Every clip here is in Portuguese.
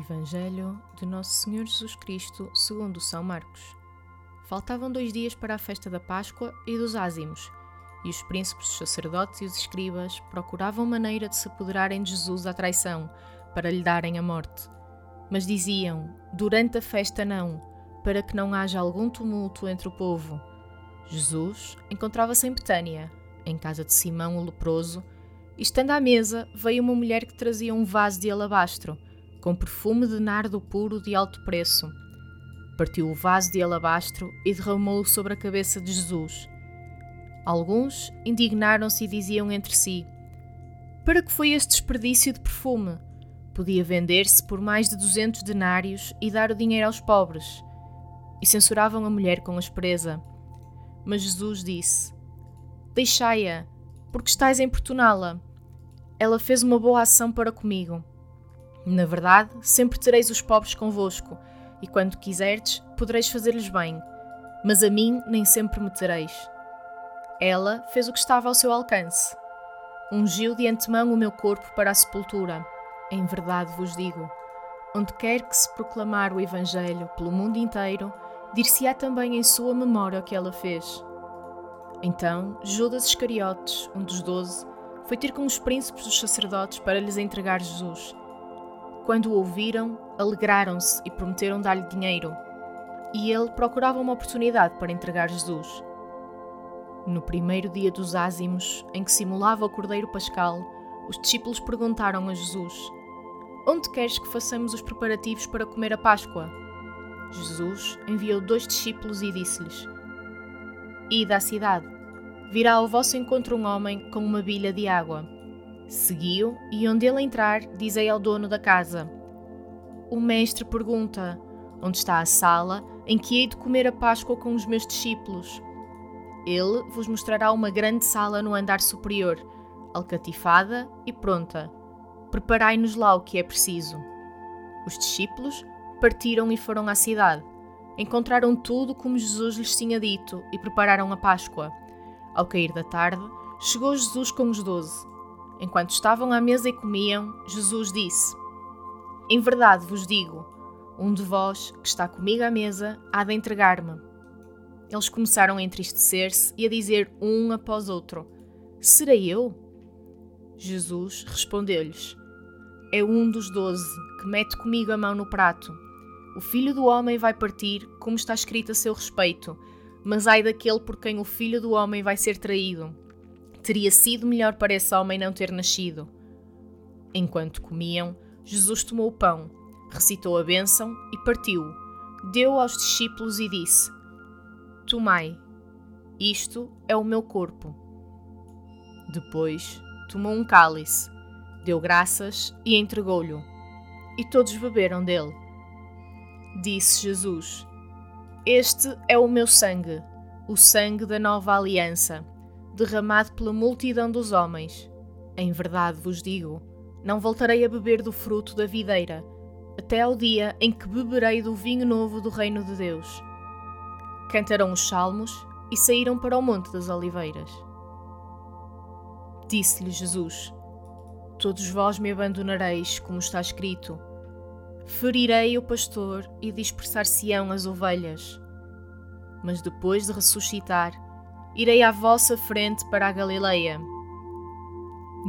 Evangelho de Nosso Senhor Jesus Cristo segundo São Marcos. Faltavam dois dias para a festa da Páscoa e dos ázimos, e os príncipes, os sacerdotes e os escribas procuravam maneira de se apoderarem de Jesus à traição, para lhe darem a morte. Mas diziam, durante a festa não, para que não haja algum tumulto entre o povo. Jesus encontrava-se em Betânia, em casa de Simão o leproso, e estando à mesa, veio uma mulher que trazia um vaso de alabastro, com perfume de nardo puro de alto preço. Partiu o vaso de alabastro e derramou-o sobre a cabeça de Jesus. Alguns indignaram-se e diziam entre si: Para que foi este desperdício de perfume? Podia vender-se por mais de duzentos denários e dar o dinheiro aos pobres. E censuravam a mulher com aspereza. Mas Jesus disse: Deixai-a, porque estáis a importuná-la. Ela fez uma boa ação para comigo. Na verdade, sempre tereis os pobres convosco, e quando quiserdes, podereis fazer-lhes bem, mas a mim nem sempre me tereis. Ela fez o que estava ao seu alcance. Ungiu de antemão o meu corpo para a sepultura. Em verdade vos digo: onde quer que se proclamar o Evangelho pelo mundo inteiro, dir-se-á também em sua memória o que ela fez. Então Judas Iscariotes, um dos doze, foi ter com os príncipes dos sacerdotes para lhes entregar Jesus. Quando o ouviram, alegraram-se e prometeram dar-lhe dinheiro. E ele procurava uma oportunidade para entregar Jesus. No primeiro dia dos ázimos, em que simulava o Cordeiro Pascal, os discípulos perguntaram a Jesus: Onde queres que façamos os preparativos para comer a Páscoa? Jesus enviou dois discípulos e disse-lhes: Ide à cidade. Virá ao vosso encontro um homem com uma bilha de água Segui-o e, onde ele entrar, dizei ao dono da casa: O mestre pergunta: Onde está a sala em que hei de comer a Páscoa com os meus discípulos? Ele vos mostrará uma grande sala no andar superior, alcatifada e pronta. Preparai-nos lá o que é preciso. Os discípulos partiram e foram à cidade. Encontraram tudo como Jesus lhes tinha dito e prepararam a Páscoa. Ao cair da tarde, chegou Jesus com os doze. Enquanto estavam à mesa e comiam, Jesus disse: Em verdade vos digo, um de vós que está comigo à mesa há de entregar-me. Eles começaram a entristecer-se e a dizer um após outro: Serei eu? Jesus respondeu-lhes: É um dos doze que mete comigo a mão no prato. O filho do homem vai partir, como está escrito a seu respeito, mas ai daquele por quem o filho do homem vai ser traído. Teria sido melhor para esse homem não ter nascido. Enquanto comiam, Jesus tomou o pão, recitou a bênção e partiu. Deu aos discípulos e disse: Tomai, isto é o meu corpo. Depois tomou um cálice, deu graças e entregou-lhe. E todos beberam dele. Disse Jesus: Este é o meu sangue, o sangue da nova aliança derramado pela multidão dos homens. Em verdade vos digo: não voltarei a beber do fruto da videira, até ao dia em que beberei do vinho novo do reino de Deus. Cantaram os salmos e saíram para o Monte das Oliveiras. Disse-lhe Jesus: Todos vós me abandonareis, como está escrito. Ferirei o pastor e dispersar-se-ão as ovelhas. Mas depois de ressuscitar, Irei à vossa frente para a Galileia.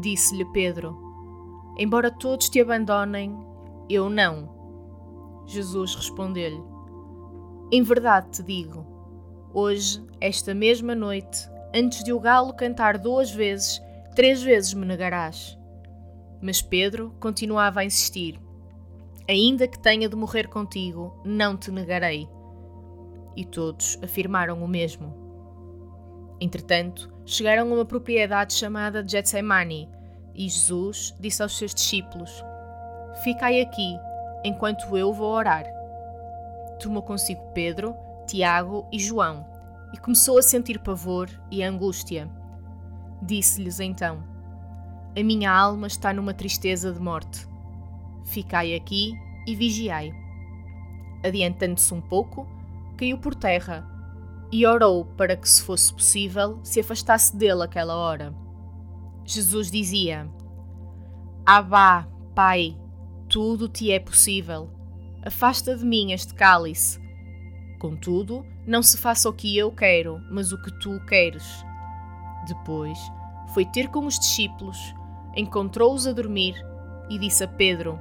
Disse-lhe Pedro: Embora todos te abandonem, eu não. Jesus respondeu-lhe: Em verdade te digo, hoje, esta mesma noite, antes de o galo cantar duas vezes, três vezes me negarás. Mas Pedro continuava a insistir: Ainda que tenha de morrer contigo, não te negarei. E todos afirmaram o mesmo. Entretanto, chegaram a uma propriedade chamada Getsemani, e Jesus disse aos seus discípulos: Ficai aqui, enquanto eu vou orar. Tomou consigo Pedro, Tiago e João, e começou a sentir pavor e angústia. Disse-lhes então: A minha alma está numa tristeza de morte. Ficai aqui e vigiai. Adiantando-se um pouco, caiu por terra e orou para que, se fosse possível, se afastasse dele aquela hora. Jesus dizia: Abá, Pai, tudo te é possível. Afasta de mim este cálice. Contudo, não se faça o que eu quero, mas o que tu queres. Depois, foi ter com os discípulos, encontrou-os a dormir e disse a Pedro: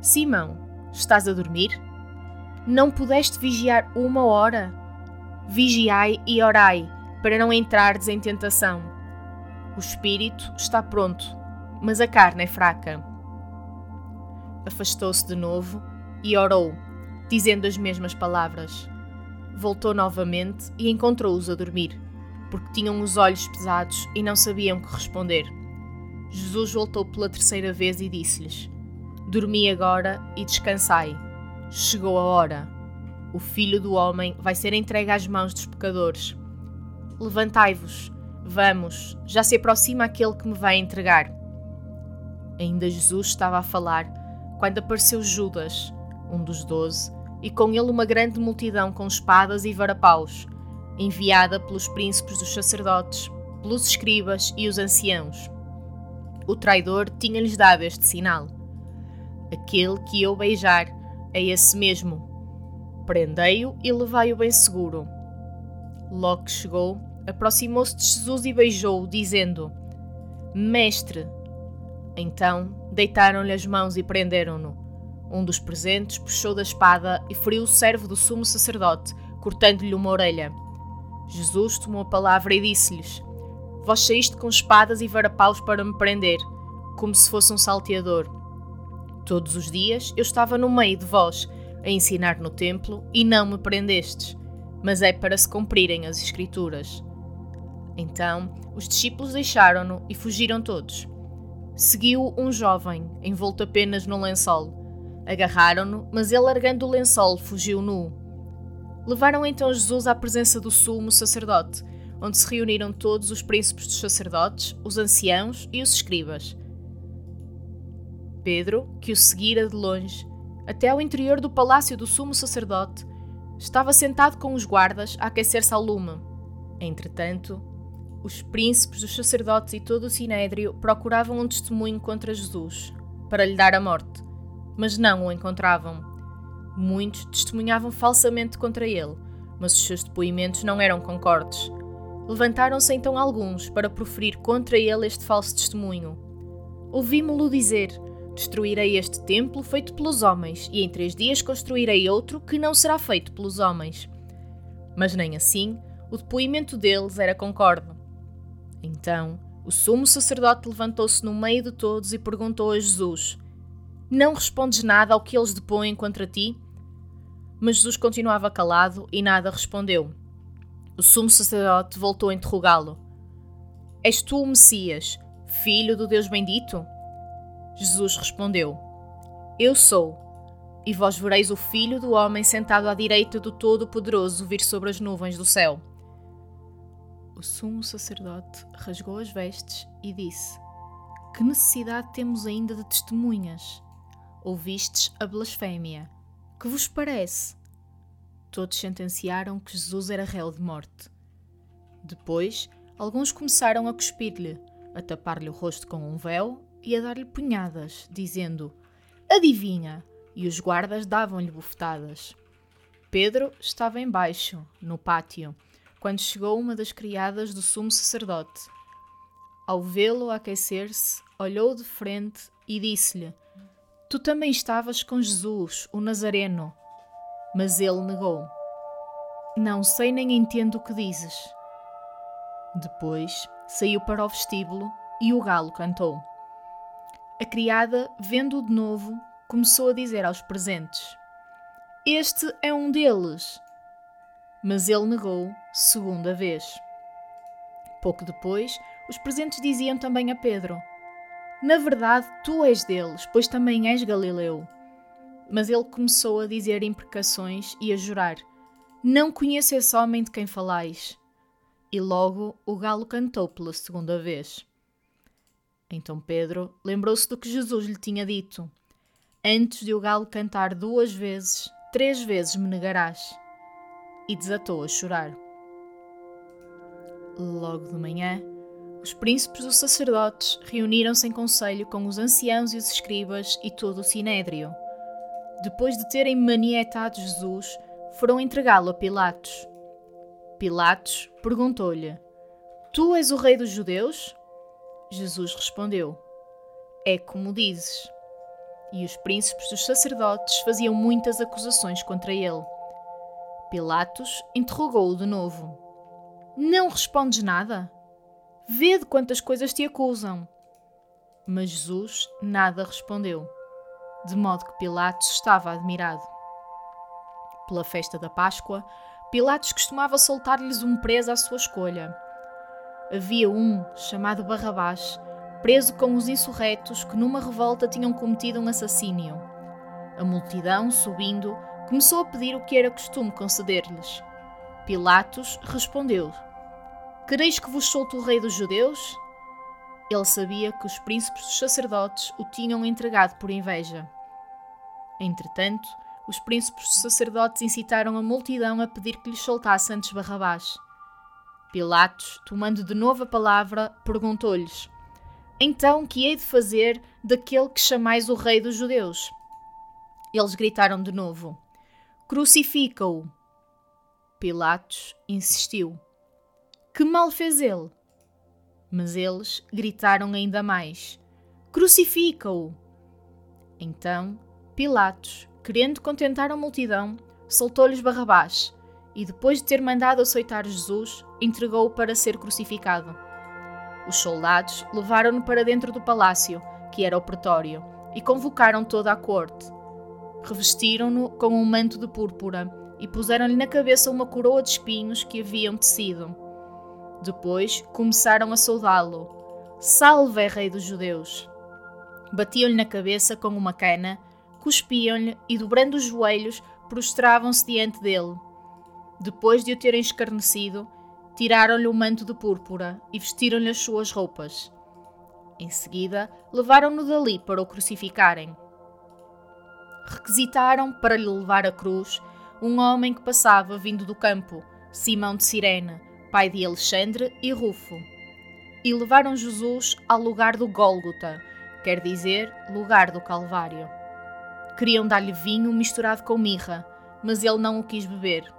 Simão, estás a dormir? Não pudeste vigiar uma hora? Vigiai e orai, para não entrardes em tentação. O espírito está pronto, mas a carne é fraca. Afastou-se de novo e orou, dizendo as mesmas palavras. Voltou novamente e encontrou-os a dormir, porque tinham os olhos pesados e não sabiam que responder. Jesus voltou pela terceira vez e disse-lhes: Dormi agora e descansai. Chegou a hora. O filho do homem vai ser entregue às mãos dos pecadores. Levantai-vos, vamos, já se aproxima aquele que me vai entregar. Ainda Jesus estava a falar quando apareceu Judas, um dos doze, e com ele uma grande multidão com espadas e varapaus, enviada pelos príncipes dos sacerdotes, pelos escribas e os anciãos. O traidor tinha-lhes dado este sinal: Aquele que eu beijar é esse mesmo. Prendei-o e levai-o bem seguro. Logo chegou, aproximou-se de Jesus e beijou-o, dizendo: Mestre. Então deitaram-lhe as mãos e prenderam-no. Um dos presentes puxou da espada e feriu o servo do sumo sacerdote, cortando-lhe uma orelha. Jesus tomou a palavra e disse-lhes: Vós saíste com espadas e varapaus para me prender, como se fosse um salteador. Todos os dias eu estava no meio de vós, a ensinar no templo, e não me prendestes, mas é para se cumprirem as Escrituras. Então os discípulos deixaram-no e fugiram todos. Seguiu um jovem, envolto apenas no lençol. Agarraram-no, mas ele, largando o lençol, fugiu nu. Levaram então Jesus à presença do sumo sacerdote, onde se reuniram todos os príncipes dos sacerdotes, os anciãos e os escribas. Pedro, que o seguira de longe, até ao interior do palácio do sumo sacerdote, estava sentado com os guardas a aquecer-se ao lume. Entretanto, os príncipes dos sacerdotes e todo o sinédrio procuravam um testemunho contra Jesus, para lhe dar a morte, mas não o encontravam. Muitos testemunhavam falsamente contra ele, mas os seus depoimentos não eram concordes. Levantaram-se então alguns para proferir contra ele este falso testemunho. Ouvimo-lo dizer: Destruirei este templo feito pelos homens, e em três dias construirei outro que não será feito pelos homens. Mas nem assim o depoimento deles era concorde. Então o sumo sacerdote levantou-se no meio de todos e perguntou a Jesus: Não respondes nada ao que eles depõem contra ti? Mas Jesus continuava calado e nada respondeu. O sumo sacerdote voltou a interrogá-lo: És tu o Messias, filho do Deus bendito? Jesus respondeu: Eu sou. E vós vereis o filho do homem sentado à direita do Todo-Poderoso vir sobre as nuvens do céu. O sumo sacerdote rasgou as vestes e disse: Que necessidade temos ainda de testemunhas? Ouvistes a blasfémia. Que vos parece? Todos sentenciaram que Jesus era réu de morte. Depois, alguns começaram a cuspir-lhe, a tapar-lhe o rosto com um véu e a dar-lhe punhadas, dizendo: Adivinha! E os guardas davam-lhe bofetadas. Pedro estava embaixo, no pátio quando chegou uma das criadas do sumo sacerdote. Ao vê-lo aquecer-se, olhou de frente e disse-lhe: Tu também estavas com Jesus, o Nazareno. Mas ele negou: Não sei nem entendo o que dizes. Depois saiu para o vestíbulo e o galo cantou. A criada, vendo-o de novo, começou a dizer aos presentes: Este é um deles. Mas ele negou segunda vez. Pouco depois, os presentes diziam também a Pedro: Na verdade, tu és deles, pois também és Galileu. Mas ele começou a dizer imprecações e a jurar: Não conheço esse homem de quem falais. E logo o galo cantou pela segunda vez. Então Pedro lembrou-se do que Jesus lhe tinha dito: Antes de o galo cantar duas vezes, três vezes me negarás e desatou a chorar. Logo de manhã, Os príncipes dos sacerdotes reuniram-se em conselho com os anciãos e os escribas e todo o sinédrio. Depois de terem manietado Jesus, foram entregá-lo a Pilatos. Pilatos perguntou-lhe: Tu és o rei dos judeus? Jesus respondeu: É como dizes. E os príncipes dos sacerdotes faziam muitas acusações contra ele. Pilatos interrogou-o de novo: Não respondes nada? Vê de quantas coisas te acusam. Mas Jesus nada respondeu, de modo que Pilatos estava admirado. Pela festa da Páscoa, Pilatos costumava soltar-lhes um preso à sua escolha. Havia um, chamado Barrabás, preso com os insurretos que numa revolta tinham cometido um assassínio. A multidão, subindo, começou a pedir o que era costume conceder-lhes. Pilatos respondeu: Quereis que vos solte o rei dos judeus? Ele sabia que os príncipes dos sacerdotes o tinham entregado por inveja. Entretanto, os príncipes dos sacerdotes incitaram a multidão a pedir que lhes soltasse antes Barrabás. Pilatos, tomando de novo a palavra, perguntou-lhes: Então que hei de fazer daquele que chamais o rei dos judeus? Eles gritaram de novo: Crucifica-o! Pilatos insistiu. Que mal fez ele? Mas eles gritaram ainda mais: Crucifica-o! Então, Pilatos, querendo contentar a multidão, soltou-lhes Barrabás e, depois de ter mandado açoitar Jesus, entregou-o para ser crucificado. Os soldados levaram-no para dentro do palácio, que era o pretório, e convocaram toda a corte. Revestiram-no com um manto de púrpura e puseram-lhe na cabeça uma coroa de espinhos que haviam tecido. Depois começaram a saudá-lo. Salve, rei dos judeus! Batiam-lhe na cabeça com uma cana, cuspiam-lhe e, dobrando os joelhos, prostravam-se diante dele. Depois de o terem escarnecido, tiraram-lhe o manto de púrpura e vestiram-lhe as suas roupas. Em seguida, levaram-no dali para o crucificarem. Requisitaram para lhe levar a cruz um homem que passava vindo do campo, Simão de Cirene, pai de Alexandre e Rufo. E levaram Jesus ao lugar do Gólgota, quer dizer, lugar do Calvário. Queriam dar-lhe vinho misturado com mirra, mas ele não o quis beber.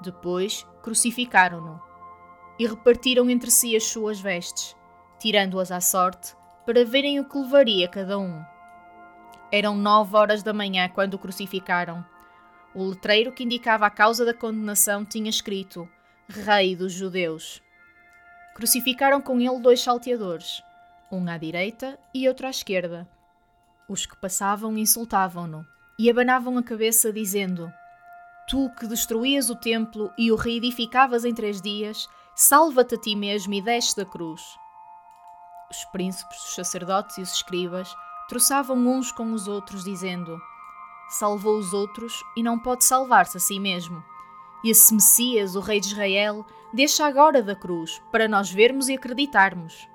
Depois crucificaram-no e repartiram entre si as suas vestes, tirando-as à sorte, para verem o que levaria cada um. Eram nove horas da manhã quando o crucificaram. O letreiro que indicava a causa da condenação tinha escrito Rei dos Judeus. Crucificaram com ele dois salteadores, um à direita e outro à esquerda. Os que passavam insultavam-no e abanavam a cabeça, dizendo: Tu que destruías o templo e o reedificavas em três dias, salva-te a ti mesmo e desce da cruz. Os príncipes, os sacerdotes e os escribas troçavam uns com os outros, dizendo: Salvou os outros e não pode salvar-se a si mesmo. E esse Messias, o Rei de Israel, deixa agora da cruz, para nós vermos e acreditarmos.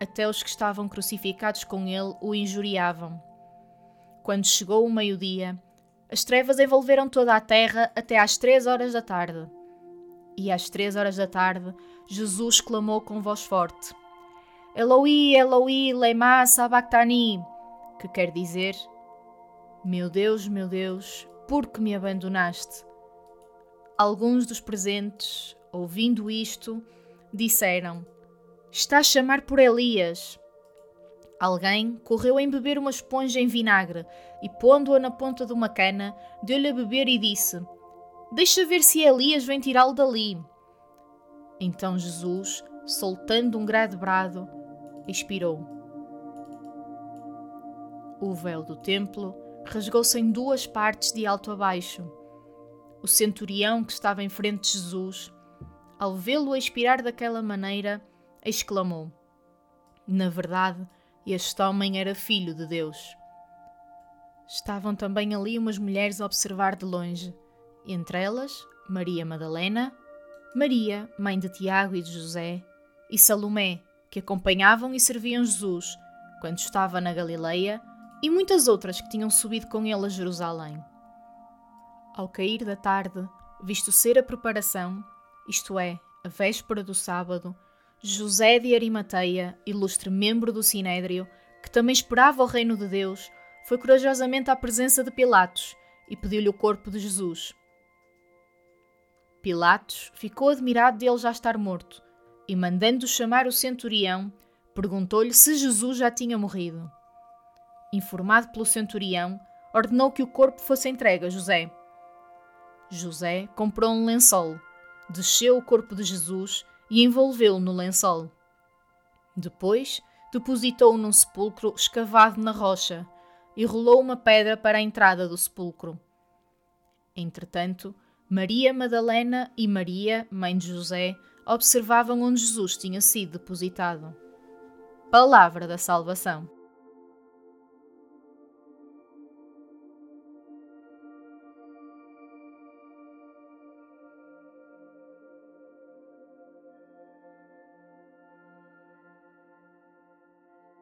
Até os que estavam crucificados com ele o injuriavam. Quando chegou o meio-dia, as trevas envolveram toda a terra até às três horas da tarde. E às três horas da tarde, Jesus clamou com voz forte: Eloi, Eloi, lema sabachthani, que quer dizer: Meu Deus, meu Deus, por que me abandonaste? Alguns dos presentes, ouvindo isto, disseram: Está a chamar por Elias. Alguém correu a embeber uma esponja em vinagre e, pondo-a na ponta de uma cana, deu-lhe a beber e disse: Deixa ver se Elias vem tirá-lo dali. Então Jesus, soltando um grande brado, expirou. O véu do templo rasgou-se em duas partes de alto a baixo o centurião que estava em frente de Jesus, ao vê-lo expirar daquela maneira, exclamou: Na verdade, este homem era filho de Deus. Estavam também ali umas mulheres a observar de longe, entre elas Maria Madalena, Maria, mãe de Tiago e de José, e Salomé, que acompanhavam e serviam Jesus quando estava na Galileia, e muitas outras que tinham subido com ele a Jerusalém. Ao cair da tarde, visto ser a preparação, isto é, a véspera do sábado, José de Arimateia, ilustre membro do Sinédrio, que também esperava o reino de Deus, foi corajosamente à presença de Pilatos e pediu-lhe o corpo de Jesus. Pilatos ficou admirado de ele já estar morto e, mandando chamar o centurião, perguntou-lhe se Jesus já tinha morrido. Informado pelo centurião, ordenou que o corpo fosse entregue a José. José comprou um lençol, desceu o corpo de Jesus e envolveu-o no lençol. Depois, depositou-o num sepulcro escavado na rocha e rolou uma pedra para a entrada do sepulcro. Entretanto, Maria Madalena e Maria, mãe de José, observavam onde Jesus tinha sido depositado. Palavra da Salvação.